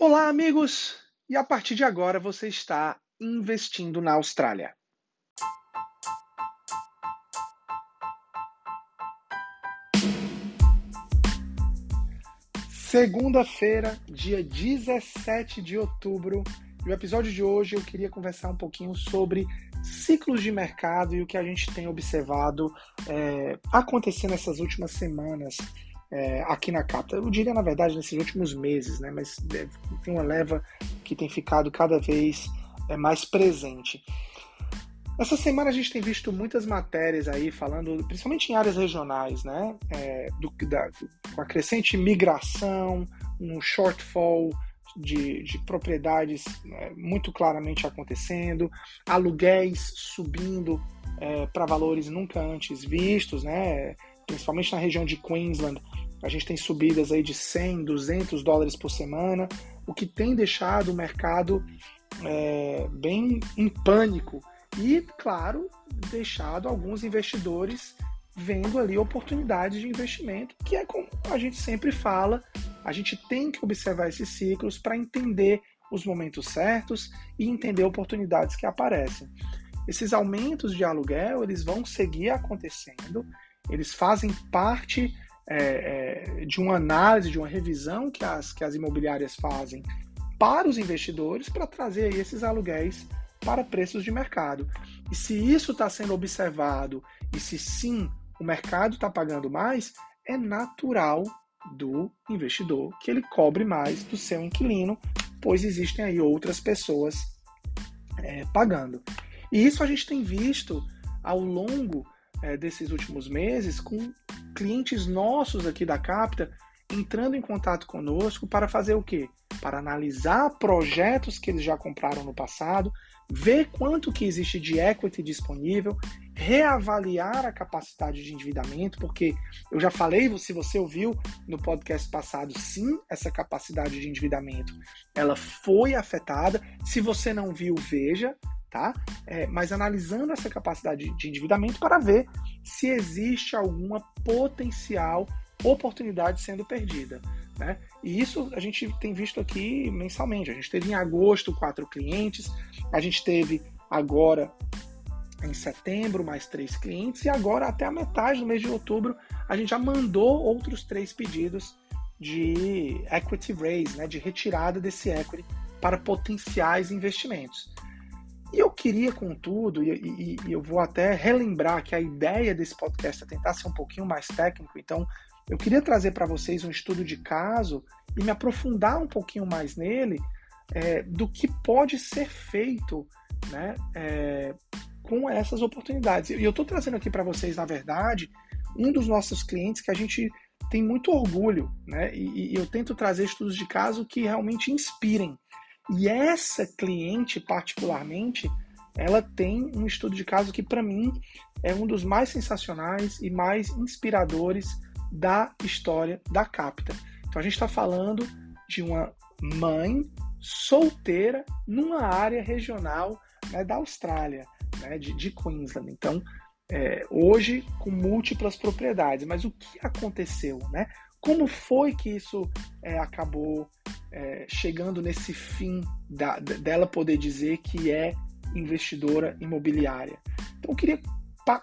Olá, amigos! E a partir de agora você está investindo na Austrália. Segunda-feira, dia 17 de outubro. No episódio de hoje eu queria conversar um pouquinho sobre ciclos de mercado e o que a gente tem observado é, acontecer nessas últimas semanas é, aqui na Capta. Eu diria, na verdade, nesses últimos meses, né? mas tem uma leva que tem ficado cada vez é, mais presente. Essa semana a gente tem visto muitas matérias aí falando, principalmente em áreas regionais, né? É, do, da, com a crescente migração, um shortfall de, de propriedades é, muito claramente acontecendo, aluguéis subindo é, para valores nunca antes vistos, né? Principalmente na região de Queensland, a gente tem subidas aí de 100, 200 dólares por semana, o que tem deixado o mercado é, bem em pânico e, claro, deixado alguns investidores vendo ali oportunidades de investimento, que é como a gente sempre fala, a gente tem que observar esses ciclos para entender os momentos certos e entender oportunidades que aparecem. Esses aumentos de aluguel, eles vão seguir acontecendo, eles fazem parte é, é, de uma análise, de uma revisão que as, que as imobiliárias fazem para os investidores para trazer esses aluguéis para preços de mercado. E se isso está sendo observado e se sim o mercado está pagando mais, é natural do investidor que ele cobre mais do seu inquilino, pois existem aí outras pessoas é, pagando. E isso a gente tem visto ao longo é, desses últimos meses com clientes nossos aqui da Capta entrando em contato conosco para fazer o quê? Para analisar projetos que eles já compraram no passado, ver quanto que existe de equity disponível, reavaliar a capacidade de endividamento, porque eu já falei, se você ouviu no podcast passado, sim, essa capacidade de endividamento, ela foi afetada. Se você não viu, veja, tá? É, mas analisando essa capacidade de endividamento para ver se existe alguma potencial oportunidade sendo perdida. Né? E isso a gente tem visto aqui mensalmente. A gente teve em agosto quatro clientes, a gente teve agora em setembro mais três clientes, e agora até a metade do mês de outubro a gente já mandou outros três pedidos de equity raise, né, de retirada desse equity para potenciais investimentos. E eu queria, contudo, e, e, e, eu vou até relembrar que a ideia desse podcast é tentar ser um pouquinho mais técnico, então eu queria trazer para vocês um estudo de caso e me aprofundar um pouquinho mais nele é, do que pode ser feito né, é, com essas oportunidades. E eu estou trazendo aqui para vocês, na verdade, um dos nossos clientes que a gente tem muito orgulho, né? E, e eu tento trazer estudos de caso que realmente inspirem. E essa cliente, particularmente, ela tem um estudo de caso que, para mim, é um dos mais sensacionais e mais inspiradores da história da Capta. Então, a gente está falando de uma mãe solteira numa área regional né, da Austrália, né, de, de Queensland. Então, é, hoje com múltiplas propriedades. Mas o que aconteceu? Né? Como foi que isso é, acabou é, chegando nesse fim da, dela poder dizer que é investidora imobiliária? Então, eu queria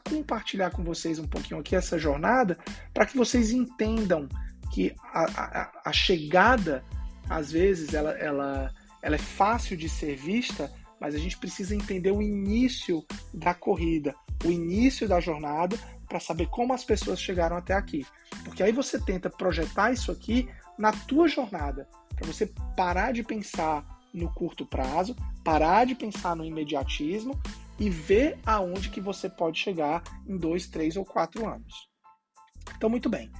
compartilhar com vocês um pouquinho aqui essa jornada para que vocês entendam que a, a, a, chegada, às vezes, ela, ela, ela é fácil de ser vista, mas a gente precisa entender o início da corrida, o início da jornada, para saber como as pessoas chegaram até aqui. Porque aí você tenta projetar isso aqui na tua jornada, para você parar de pensar no curto prazo, parar de pensar no imediatismo e ver aonde que você pode chegar em dois, três ou quatro anos. Então, muito bem.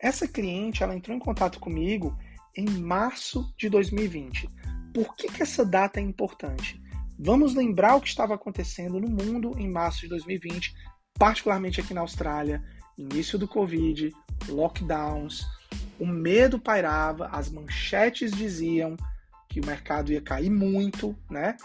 Essa cliente, ela entrou em contato comigo em março de 2020. Por que, que essa data é importante? Vamos lembrar o que estava acontecendo no mundo em março de 2020, particularmente aqui na Austrália, início do Covid, lockdowns, o medo pairava, as manchetes diziam que o mercado ia cair muito, né?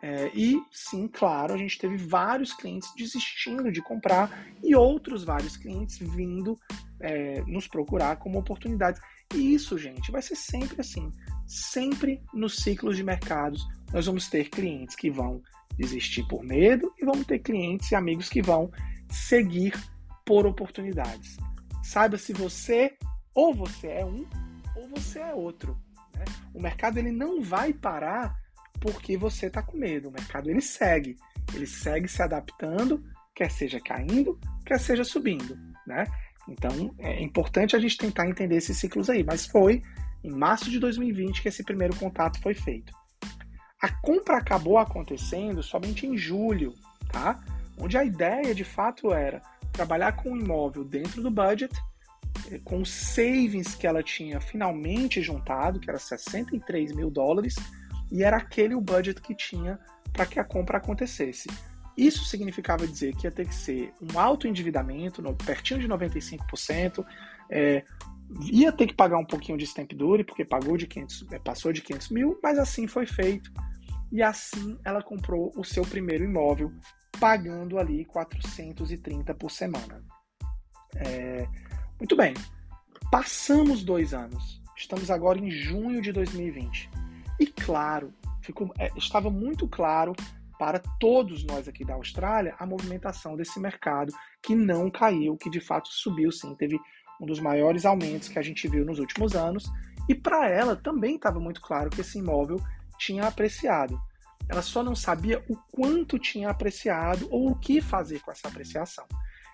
É, e sim, claro, a gente teve vários clientes desistindo de comprar e outros vários clientes vindo é, nos procurar como oportunidades. E isso, gente, vai ser sempre assim. sempre nos ciclos de mercados nós vamos ter clientes que vão desistir por medo e vamos ter clientes e amigos que vão seguir por oportunidades. Saiba se você ou você é um ou você é outro. Né? O mercado ele não vai parar porque você está com medo. O mercado ele segue, ele segue se adaptando, quer seja caindo, quer seja subindo, né? Então é importante a gente tentar entender esses ciclos aí. Mas foi em março de 2020 que esse primeiro contato foi feito. A compra acabou acontecendo somente em julho, tá? Onde a ideia de fato era trabalhar com o imóvel dentro do budget, com os savings que ela tinha finalmente juntado, que era 63 mil dólares, e era aquele o budget que tinha para que a compra acontecesse. Isso significava dizer que ia ter que ser um alto endividamento, pertinho de 95%, é, ia ter que pagar um pouquinho de stamp duty, porque pagou de 500, é, passou de 500 mil, mas assim foi feito. E assim ela comprou o seu primeiro imóvel, pagando ali 430 por semana. É, muito bem, passamos dois anos. Estamos agora em junho de 2020. E claro, ficou, é, estava muito claro para todos nós aqui da Austrália a movimentação desse mercado que não caiu, que de fato subiu sim, teve um dos maiores aumentos que a gente viu nos últimos anos. E para ela também estava muito claro que esse imóvel tinha apreciado. Ela só não sabia o quanto tinha apreciado ou o que fazer com essa apreciação.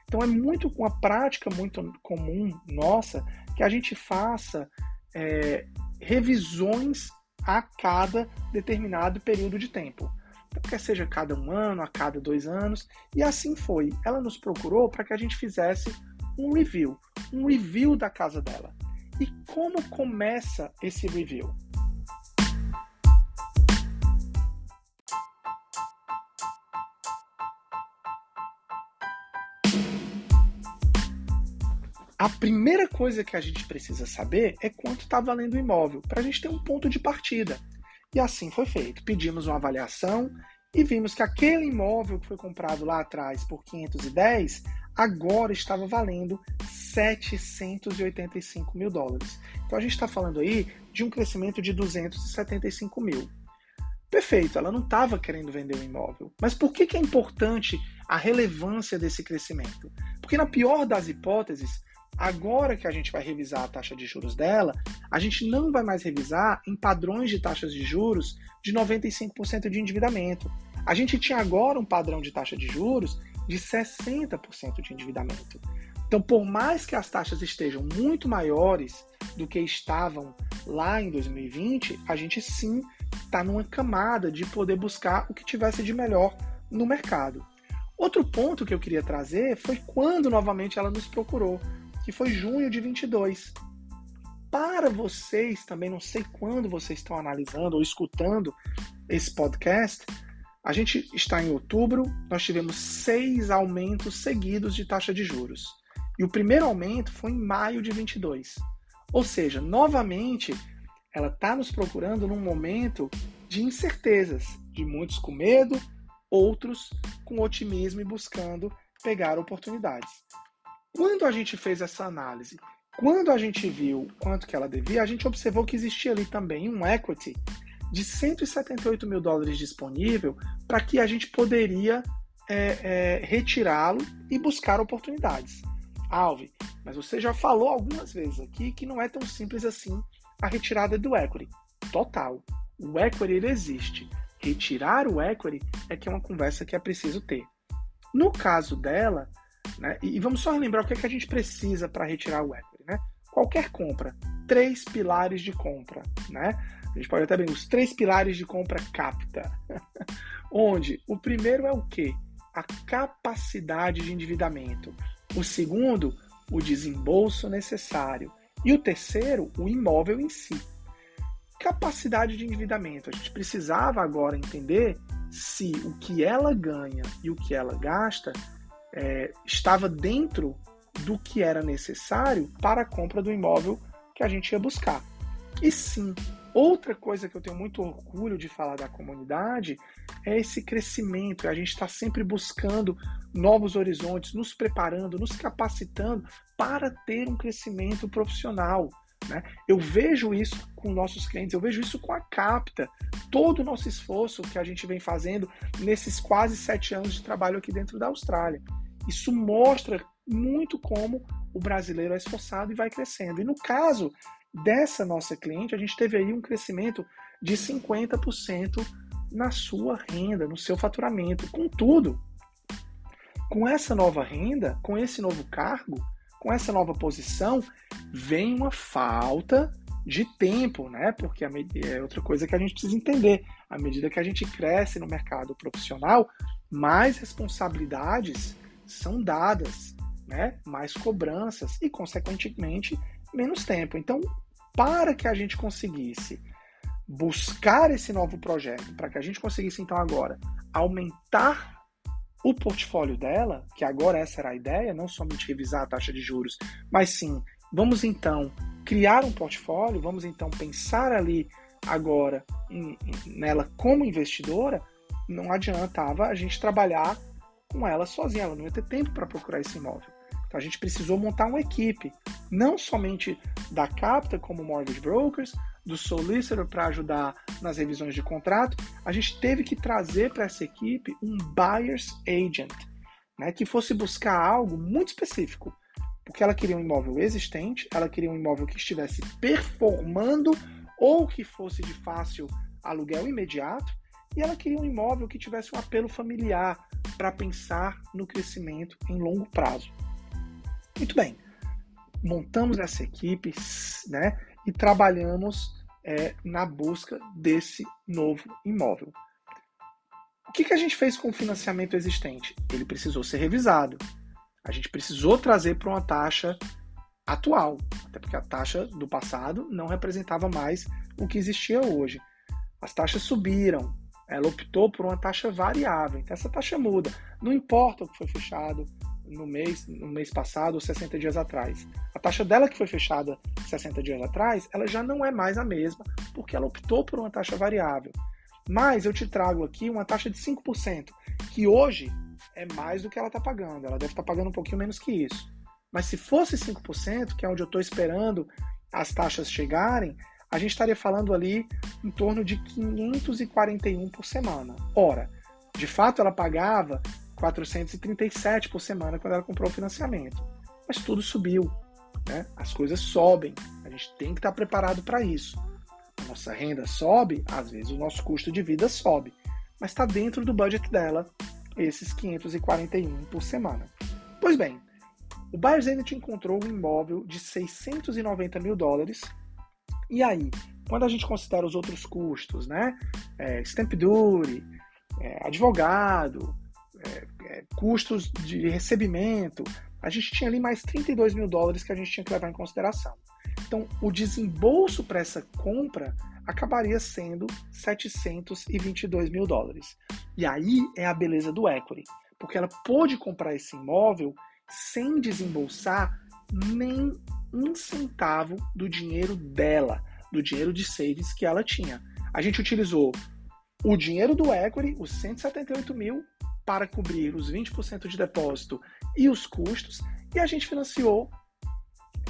Então é muito com a prática muito comum nossa que a gente faça é, revisões a cada determinado período de tempo. Então, quer seja cada um ano, a cada dois anos, e assim foi. Ela nos procurou para que a gente fizesse um review, um review da casa dela. E como começa esse review? A primeira coisa que a gente precisa saber é quanto está valendo o imóvel, para a gente ter um ponto de partida. E assim foi feito. Pedimos uma avaliação e vimos que aquele imóvel que foi comprado lá atrás por 510 agora estava valendo 785 mil dólares. Então a gente está falando aí de um crescimento de 275 mil. Perfeito, ela não estava querendo vender o imóvel. Mas por que, que é importante a relevância desse crescimento? Porque, na pior das hipóteses, agora que a gente vai revisar a taxa de juros dela, a gente não vai mais revisar em padrões de taxas de juros de 95% de endividamento. A gente tinha agora um padrão de taxa de juros de 60% de endividamento. Então, por mais que as taxas estejam muito maiores do que estavam lá em 2020, a gente sim está numa camada de poder buscar o que tivesse de melhor no mercado. Outro ponto que eu queria trazer foi quando novamente ela nos procurou, que foi junho de 22. Para vocês, também não sei quando vocês estão analisando ou escutando esse podcast, a gente está em outubro, nós tivemos seis aumentos seguidos de taxa de juros. E o primeiro aumento foi em maio de 22. Ou seja, novamente, ela está nos procurando num momento de incertezas, de muitos com medo, outros com otimismo e buscando pegar oportunidades. Quando a gente fez essa análise, quando a gente viu quanto que ela devia, a gente observou que existia ali também um equity de 178 mil dólares disponível para que a gente poderia é, é, retirá-lo e buscar oportunidades. Alve, mas você já falou algumas vezes aqui que não é tão simples assim a retirada do equity. Total. O equity existe. Retirar o equity é que é uma conversa que é preciso ter. No caso dela, né, e vamos só relembrar o que, é que a gente precisa para retirar o equity. Né? Qualquer compra, três pilares de compra. Né? A gente pode até bem, os três pilares de compra capta. Onde o primeiro é o quê? A capacidade de endividamento. O segundo, o desembolso necessário. E o terceiro, o imóvel em si. Capacidade de endividamento. A gente precisava agora entender se o que ela ganha e o que ela gasta é, estava dentro do que era necessário para a compra do imóvel que a gente ia buscar. E sim, Outra coisa que eu tenho muito orgulho de falar da comunidade é esse crescimento. A gente está sempre buscando novos horizontes, nos preparando, nos capacitando para ter um crescimento profissional. Né? Eu vejo isso com nossos clientes, eu vejo isso com a Capta, todo o nosso esforço que a gente vem fazendo nesses quase sete anos de trabalho aqui dentro da Austrália. Isso mostra muito como o brasileiro é esforçado e vai crescendo. E no caso dessa nossa cliente, a gente teve aí um crescimento de 50% na sua renda, no seu faturamento. Contudo, com essa nova renda, com esse novo cargo, com essa nova posição, vem uma falta de tempo, né? Porque é outra coisa que a gente precisa entender. À medida que a gente cresce no mercado profissional, mais responsabilidades são dadas, né? Mais cobranças e, consequentemente, menos tempo. Então, para que a gente conseguisse buscar esse novo projeto, para que a gente conseguisse então agora aumentar o portfólio dela, que agora essa era a ideia, não somente revisar a taxa de juros, mas sim, vamos então criar um portfólio, vamos então pensar ali agora em, em, nela como investidora, não adiantava a gente trabalhar com ela sozinha, ela não ia ter tempo para procurar esse imóvel. Então a gente precisou montar uma equipe, não somente da Capta como mortgage brokers, do solicitor para ajudar nas revisões de contrato, a gente teve que trazer para essa equipe um buyer's agent, né, que fosse buscar algo muito específico, porque ela queria um imóvel existente, ela queria um imóvel que estivesse performando ou que fosse de fácil aluguel imediato, e ela queria um imóvel que tivesse um apelo familiar para pensar no crescimento em longo prazo. Muito bem, montamos essa equipe, né? e trabalhamos é, na busca desse novo imóvel. O que, que a gente fez com o financiamento existente? Ele precisou ser revisado. A gente precisou trazer para uma taxa atual, até porque a taxa do passado não representava mais o que existia hoje. As taxas subiram, ela optou por uma taxa variável, então essa taxa muda. Não importa o que foi fechado, no mês, no mês passado ou 60 dias atrás. A taxa dela que foi fechada 60 dias atrás, ela já não é mais a mesma, porque ela optou por uma taxa variável. Mas eu te trago aqui uma taxa de 5%, que hoje é mais do que ela está pagando. Ela deve estar tá pagando um pouquinho menos que isso. Mas se fosse 5%, que é onde eu estou esperando as taxas chegarem, a gente estaria falando ali em torno de 541 por semana. Ora, de fato ela pagava 437 por semana quando ela comprou o financiamento. Mas tudo subiu, né? As coisas sobem. A gente tem que estar preparado para isso. A nossa renda sobe, às vezes o nosso custo de vida sobe, mas está dentro do budget dela esses 541 por semana. Pois bem, o Buyers Agent encontrou um imóvel de 690 mil dólares. E aí, quando a gente considera os outros custos, né? É, stamp duty, é, advogado, é, é, custos de recebimento, a gente tinha ali mais 32 mil dólares que a gente tinha que levar em consideração. Então, o desembolso para essa compra acabaria sendo 722 mil dólares. E aí é a beleza do equity, porque ela pôde comprar esse imóvel sem desembolsar nem um centavo do dinheiro dela, do dinheiro de savings que ela tinha. A gente utilizou o dinheiro do equity, os 178 mil, para cobrir os 20% de depósito e os custos, e a gente financiou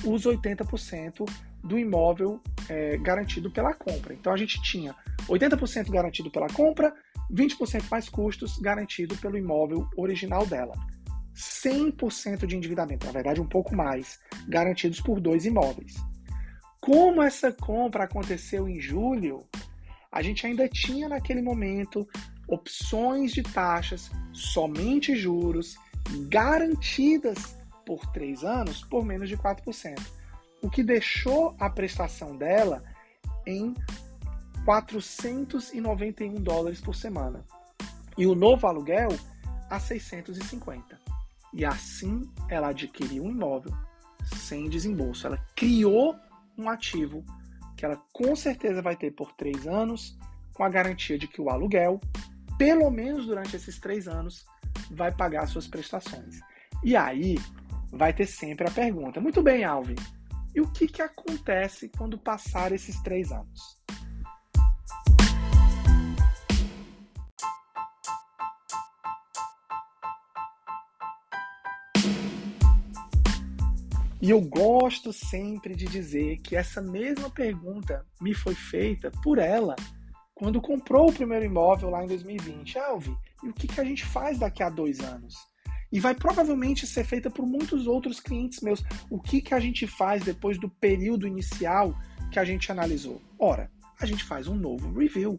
os 80% do imóvel é, garantido pela compra. Então a gente tinha 80% garantido pela compra, 20% mais custos garantido pelo imóvel original dela. 100% de endividamento, na verdade um pouco mais, garantidos por dois imóveis. Como essa compra aconteceu em julho, a gente ainda tinha naquele momento opções de taxas, somente juros, garantidas por três anos por menos de 4%, o que deixou a prestação dela em 491 dólares por semana e o novo aluguel a 650. E assim ela adquiriu um imóvel sem desembolso. Ela criou um ativo que ela com certeza vai ter por três anos, com a garantia de que o aluguel pelo menos durante esses três anos, vai pagar suas prestações. E aí vai ter sempre a pergunta: muito bem, Alvin, e o que, que acontece quando passar esses três anos? E eu gosto sempre de dizer que essa mesma pergunta me foi feita por ela quando comprou o primeiro imóvel lá em 2020. Alvi, e o que, que a gente faz daqui a dois anos? E vai provavelmente ser feita por muitos outros clientes meus. O que, que a gente faz depois do período inicial que a gente analisou? Ora, a gente faz um novo review.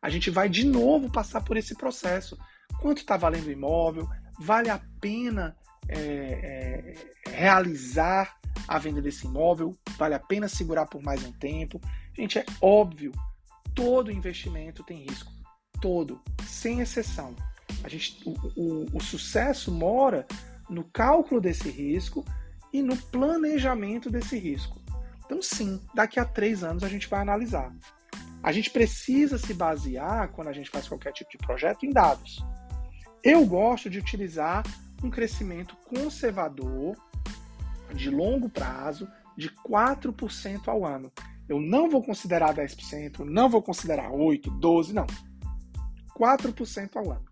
A gente vai de novo passar por esse processo. Quanto está valendo o imóvel? Vale a pena é, é, realizar a venda desse imóvel? Vale a pena segurar por mais um tempo? Gente, é óbvio, todo investimento tem risco. Todo, sem exceção. A gente, o, o, o sucesso mora no cálculo desse risco e no planejamento desse risco. Então, sim, daqui a três anos a gente vai analisar. A gente precisa se basear, quando a gente faz qualquer tipo de projeto, em dados. Eu gosto de utilizar um crescimento conservador, de longo prazo, de 4% ao ano. Eu não vou considerar 10%, não vou considerar 8%, 12%, não. 4% ao ano.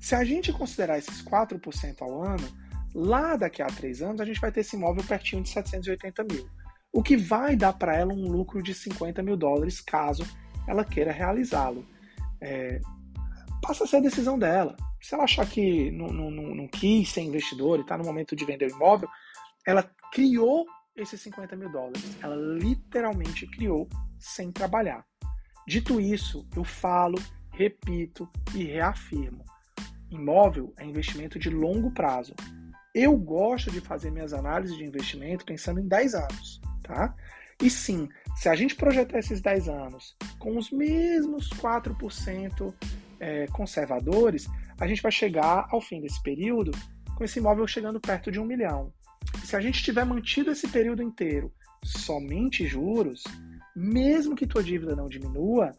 Se a gente considerar esses 4% ao ano, lá daqui a três anos a gente vai ter esse imóvel pertinho de 780 mil. O que vai dar para ela um lucro de 50 mil dólares caso ela queira realizá-lo. É, passa a ser a decisão dela. Se ela achar que não, não, não quis ser investidor e está no momento de vender o imóvel, ela criou esses 50 mil dólares. Ela literalmente criou sem trabalhar. Dito isso, eu falo, repito e reafirmo imóvel é investimento de longo prazo. Eu gosto de fazer minhas análises de investimento pensando em 10 anos, tá? E sim, se a gente projetar esses 10 anos com os mesmos 4% é, conservadores, a gente vai chegar ao fim desse período com esse imóvel chegando perto de um milhão. Se a gente tiver mantido esse período inteiro somente juros, mesmo que tua dívida não diminua,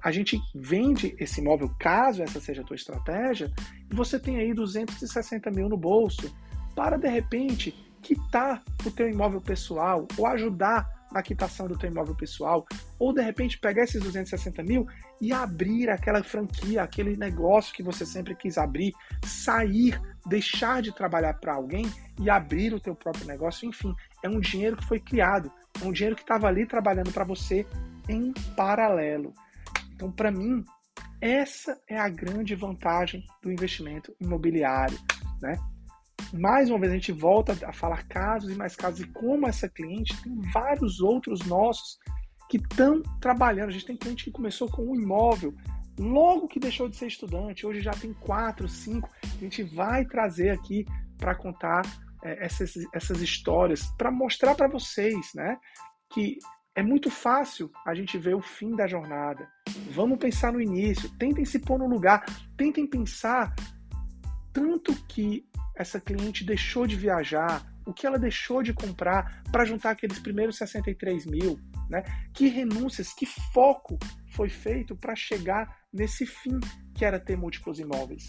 a gente vende esse imóvel, caso essa seja a tua estratégia, e você tem aí 260 mil no bolso para, de repente, quitar o teu imóvel pessoal ou ajudar na quitação do teu imóvel pessoal, ou de repente pegar esses 260 mil e abrir aquela franquia, aquele negócio que você sempre quis abrir, sair, deixar de trabalhar para alguém e abrir o teu próprio negócio. Enfim, é um dinheiro que foi criado, é um dinheiro que estava ali trabalhando para você em paralelo. Então, para mim, essa é a grande vantagem do investimento imobiliário, né? Mais uma vez a gente volta a falar casos e mais casos e como essa cliente tem vários outros nossos que estão trabalhando. A gente tem cliente que começou com um imóvel, logo que deixou de ser estudante, hoje já tem quatro, cinco. A gente vai trazer aqui para contar é, essas, essas histórias, para mostrar para vocês, né, que é muito fácil a gente ver o fim da jornada. Vamos pensar no início, tentem se pôr no lugar, tentem pensar tanto que essa cliente deixou de viajar, o que ela deixou de comprar para juntar aqueles primeiros 63 mil, né? Que renúncias, que foco foi feito para chegar nesse fim que era ter múltiplos imóveis.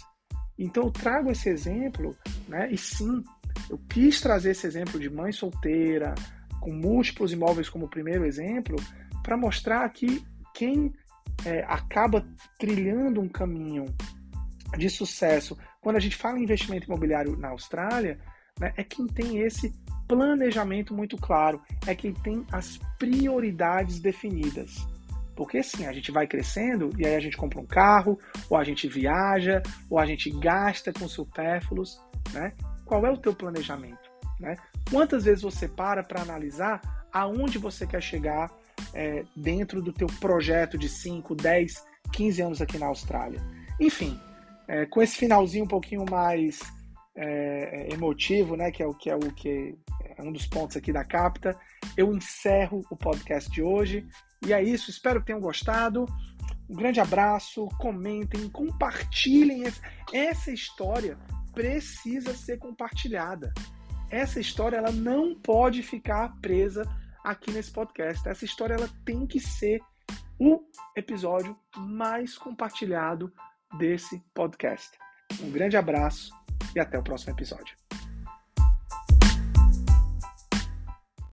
Então eu trago esse exemplo, né? E sim, eu quis trazer esse exemplo de mãe solteira, com múltiplos imóveis como primeiro exemplo, para mostrar que quem é, acaba trilhando um caminho de sucesso, quando a gente fala em investimento imobiliário na Austrália, né, é quem tem esse planejamento muito claro, é quem tem as prioridades definidas. Porque sim, a gente vai crescendo e aí a gente compra um carro, ou a gente viaja, ou a gente gasta com supérfluos, né? Qual é o teu planejamento? Né? Quantas vezes você para para analisar aonde você quer chegar é, dentro do teu projeto de 5, 10, 15 anos aqui na Austrália? Enfim, é, com esse finalzinho um pouquinho mais é, é emotivo, né, que é o que é o que é um dos pontos aqui da Capta, eu encerro o podcast de hoje. E é isso, espero que tenham gostado. Um grande abraço, comentem, compartilhem. Essa história precisa ser compartilhada essa história ela não pode ficar presa aqui nesse podcast. Essa história ela tem que ser o episódio mais compartilhado desse podcast. Um grande abraço e até o próximo episódio.